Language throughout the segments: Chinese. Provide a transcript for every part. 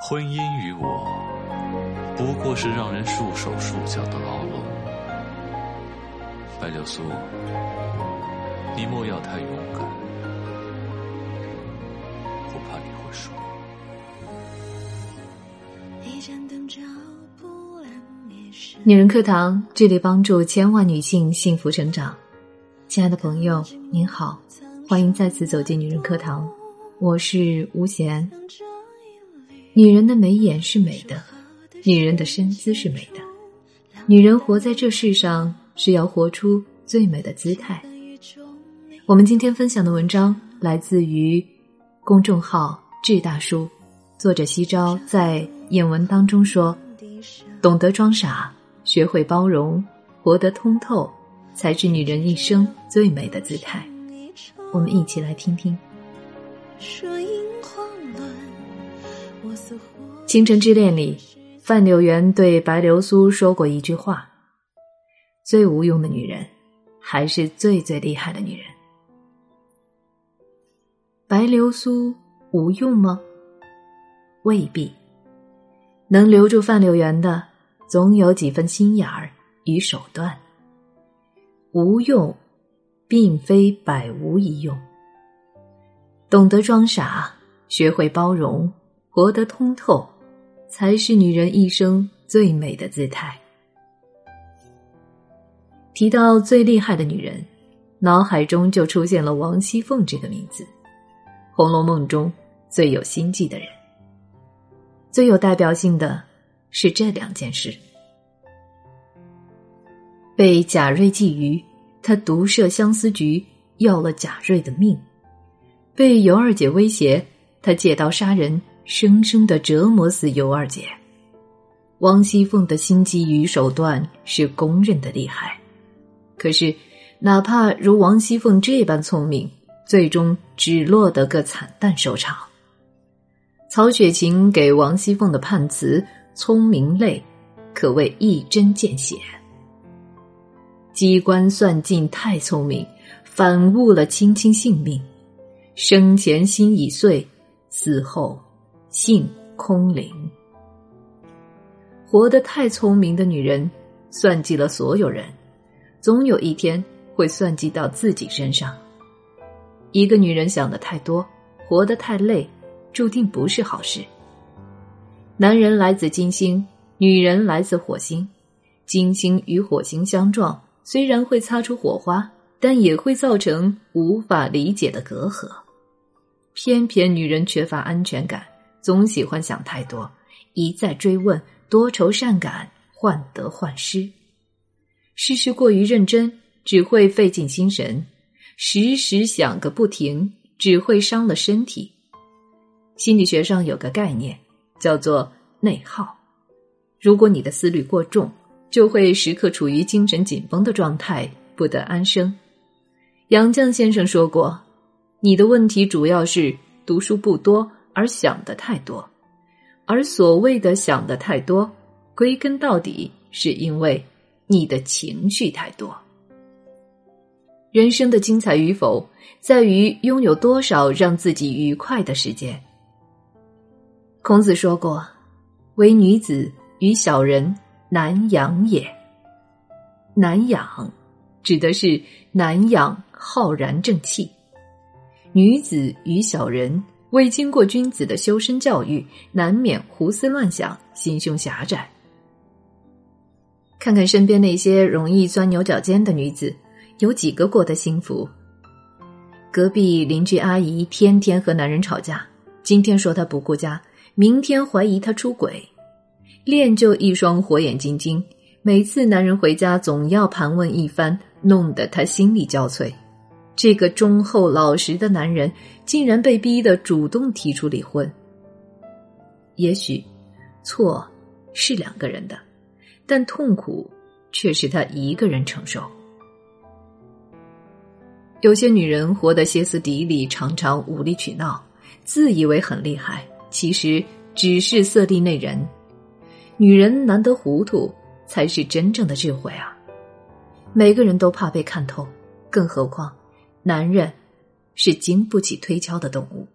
婚姻于我，不过是让人束手束脚的牢笼。白流苏，你莫要太勇敢，我怕你会输。女人课堂，致力帮助千万女性幸福成长。亲爱的朋友，您好，欢迎再次走进女人课堂，我是吴贤。女人的眉眼是美的，女人的身姿是美的，女人活在这世上是要活出最美的姿态。我们今天分享的文章来自于公众号“智大叔”，作者西钊在演文当中说：“懂得装傻，学会包容，活得通透，才是女人一生最美的姿态。”我们一起来听听。《倾城之恋》里，范柳原对白流苏说过一句话：“最无用的女人，还是最最厉害的女人。”白流苏无用吗？未必。能留住范柳原的，总有几分心眼儿与手段。无用，并非百无一用。懂得装傻，学会包容。活得通透，才是女人一生最美的姿态。提到最厉害的女人，脑海中就出现了王熙凤这个名字，《红楼梦》中最有心计的人。最有代表性的是这两件事：被贾瑞觊觎，他独设相思局，要了贾瑞的命；被尤二姐威胁，他借刀杀人。生生的折磨死尤二姐，王熙凤的心机与手段是公认的厉害。可是，哪怕如王熙凤这般聪明，最终只落得个惨淡收场。曹雪芹给王熙凤的判词“聪明累”，可谓一针见血。机关算尽太聪明，反误了卿卿性命。生前心已碎，死后。性空灵，活得太聪明的女人，算计了所有人，总有一天会算计到自己身上。一个女人想的太多，活得太累，注定不是好事。男人来自金星，女人来自火星，金星与火星相撞，虽然会擦出火花，但也会造成无法理解的隔阂。偏偏女人缺乏安全感。总喜欢想太多，一再追问，多愁善感，患得患失。事事过于认真，只会费尽心神；时时想个不停，只会伤了身体。心理学上有个概念，叫做内耗。如果你的思虑过重，就会时刻处于精神紧绷的状态，不得安生。杨绛先生说过：“你的问题主要是读书不多。”而想的太多，而所谓的想的太多，归根到底是因为你的情绪太多。人生的精彩与否，在于拥有多少让自己愉快的时间。孔子说过：“唯女子与小人难养也。”难养，指的是难养浩然正气；女子与小人。未经过君子的修身教育，难免胡思乱想，心胸狭窄。看看身边那些容易钻牛角尖的女子，有几个过得幸福？隔壁邻居阿姨天天和男人吵架，今天说她不顾家，明天怀疑她出轨，练就一双火眼金睛，每次男人回家总要盘问一番，弄得她心力交瘁。这个忠厚老实的男人，竟然被逼得主动提出离婚。也许，错是两个人的，但痛苦却是他一个人承受。有些女人活得歇斯底里，常常无理取闹，自以为很厉害，其实只是色厉内荏。女人难得糊涂，才是真正的智慧啊！每个人都怕被看透，更何况。男人是经不起推敲的动物，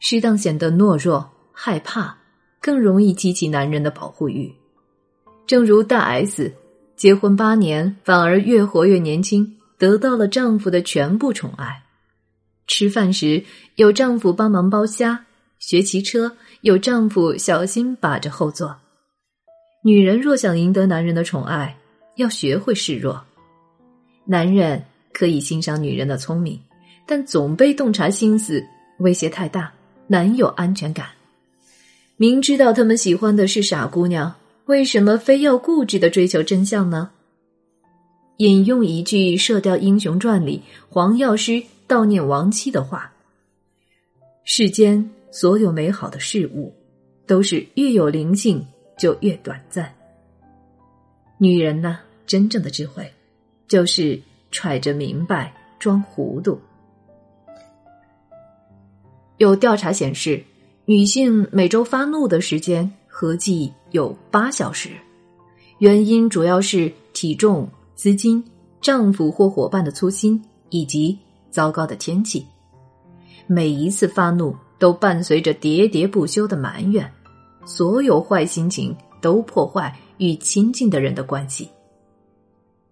适当显得懦弱、害怕，更容易激起男人的保护欲。正如大 S 结婚八年，反而越活越年轻，得到了丈夫的全部宠爱。吃饭时有丈夫帮忙剥虾，学骑车有丈夫小心把着后座。女人若想赢得男人的宠爱，要学会示弱。男人可以欣赏女人的聪明，但总被洞察心思，威胁太大，难有安全感。明知道他们喜欢的是傻姑娘，为什么非要固执的追求真相呢？引用一句《射雕英雄传》里黄药师悼念亡妻的话：“世间所有美好的事物，都是越有灵性就越短暂。女人呢，真正的智慧。”就是揣着明白装糊涂。有调查显示，女性每周发怒的时间合计有八小时，原因主要是体重、资金、丈夫或伙伴的粗心以及糟糕的天气。每一次发怒都伴随着喋喋不休的埋怨，所有坏心情都破坏与亲近的人的关系。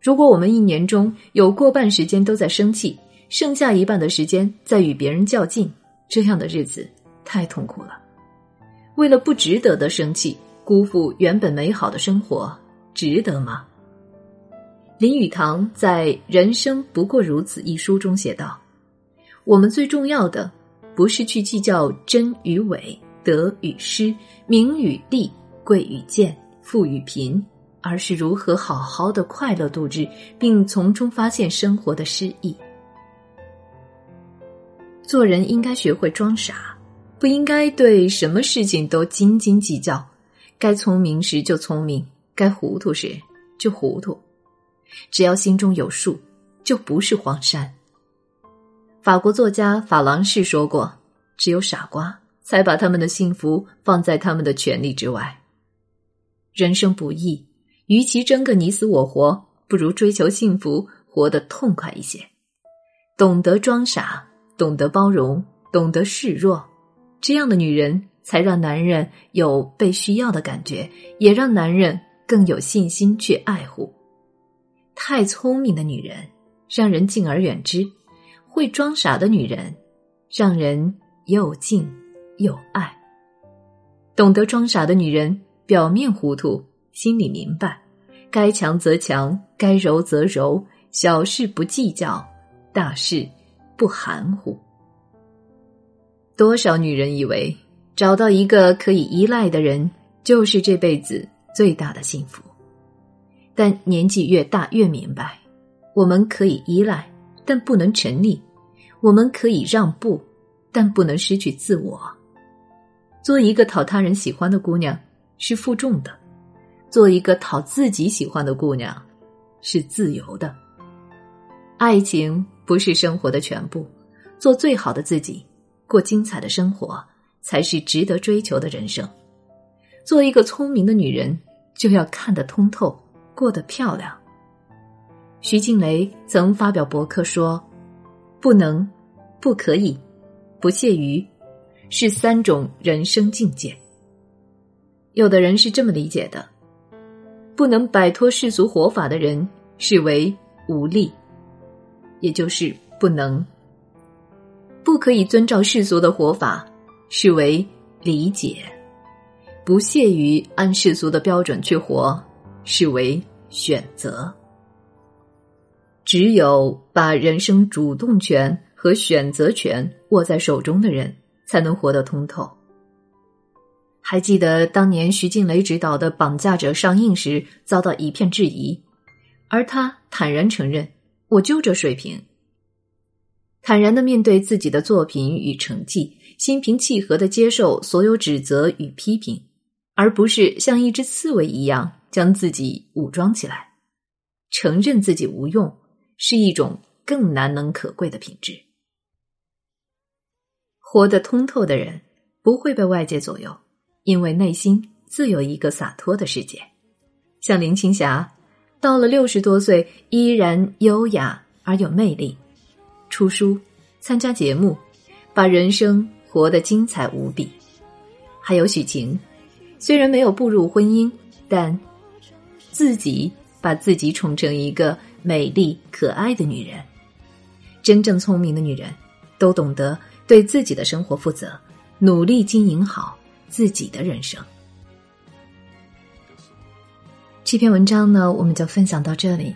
如果我们一年中有过半时间都在生气，剩下一半的时间在与别人较劲，这样的日子太痛苦了。为了不值得的生气，辜负原本美好的生活，值得吗？林语堂在《人生不过如此》一书中写道：“我们最重要的，不是去计较真与伪、得与失、名与利、贵与贱、富与贫。”而是如何好好的快乐度日，并从中发现生活的诗意。做人应该学会装傻，不应该对什么事情都斤斤计较。该聪明时就聪明，该糊涂时就糊涂。只要心中有数，就不是荒山。法国作家法郎士说过：“只有傻瓜才把他们的幸福放在他们的权利之外。”人生不易。与其争个你死我活，不如追求幸福，活得痛快一些。懂得装傻，懂得包容，懂得示弱，这样的女人才让男人有被需要的感觉，也让男人更有信心去爱护。太聪明的女人让人敬而远之，会装傻的女人让人又敬又爱。懂得装傻的女人，表面糊涂。心里明白，该强则强，该柔则柔，小事不计较，大事不含糊。多少女人以为找到一个可以依赖的人就是这辈子最大的幸福，但年纪越大越明白，我们可以依赖，但不能沉溺；我们可以让步，但不能失去自我。做一个讨他人喜欢的姑娘是负重的。做一个讨自己喜欢的姑娘，是自由的。爱情不是生活的全部，做最好的自己，过精彩的生活，才是值得追求的人生。做一个聪明的女人，就要看得通透，过得漂亮。徐静蕾曾发表博客说：“不能，不可以，不屑于，是三种人生境界。”有的人是这么理解的。不能摆脱世俗活法的人视为无力，也就是不能；不可以遵照世俗的活法视为理解；不屑于按世俗的标准去活视为选择。只有把人生主动权和选择权握在手中的人，才能活得通透。还记得当年徐静蕾执导的《绑架者》上映时遭到一片质疑，而他坦然承认：“我就这水平。”坦然的面对自己的作品与成绩，心平气和的接受所有指责与批评，而不是像一只刺猬一样将自己武装起来。承认自己无用，是一种更难能可贵的品质。活得通透的人，不会被外界左右。因为内心自有一个洒脱的世界，像林青霞，到了六十多岁依然优雅而有魅力，出书、参加节目，把人生活得精彩无比。还有许晴，虽然没有步入婚姻，但自己把自己宠成一个美丽可爱的女人。真正聪明的女人，都懂得对自己的生活负责，努力经营好自己的人生。这篇文章呢，我们就分享到这里。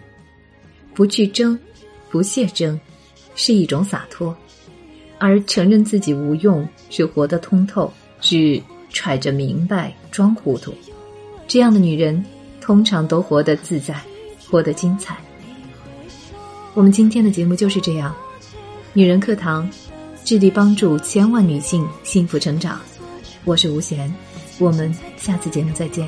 不去争，不屑争，是一种洒脱；而承认自己无用，是活得通透，是揣着明白装糊涂。这样的女人，通常都活得自在，活得精彩。我们今天的节目就是这样，女人课堂，致力帮助千万女性幸福成长。我是吴贤，我们下次节目再见。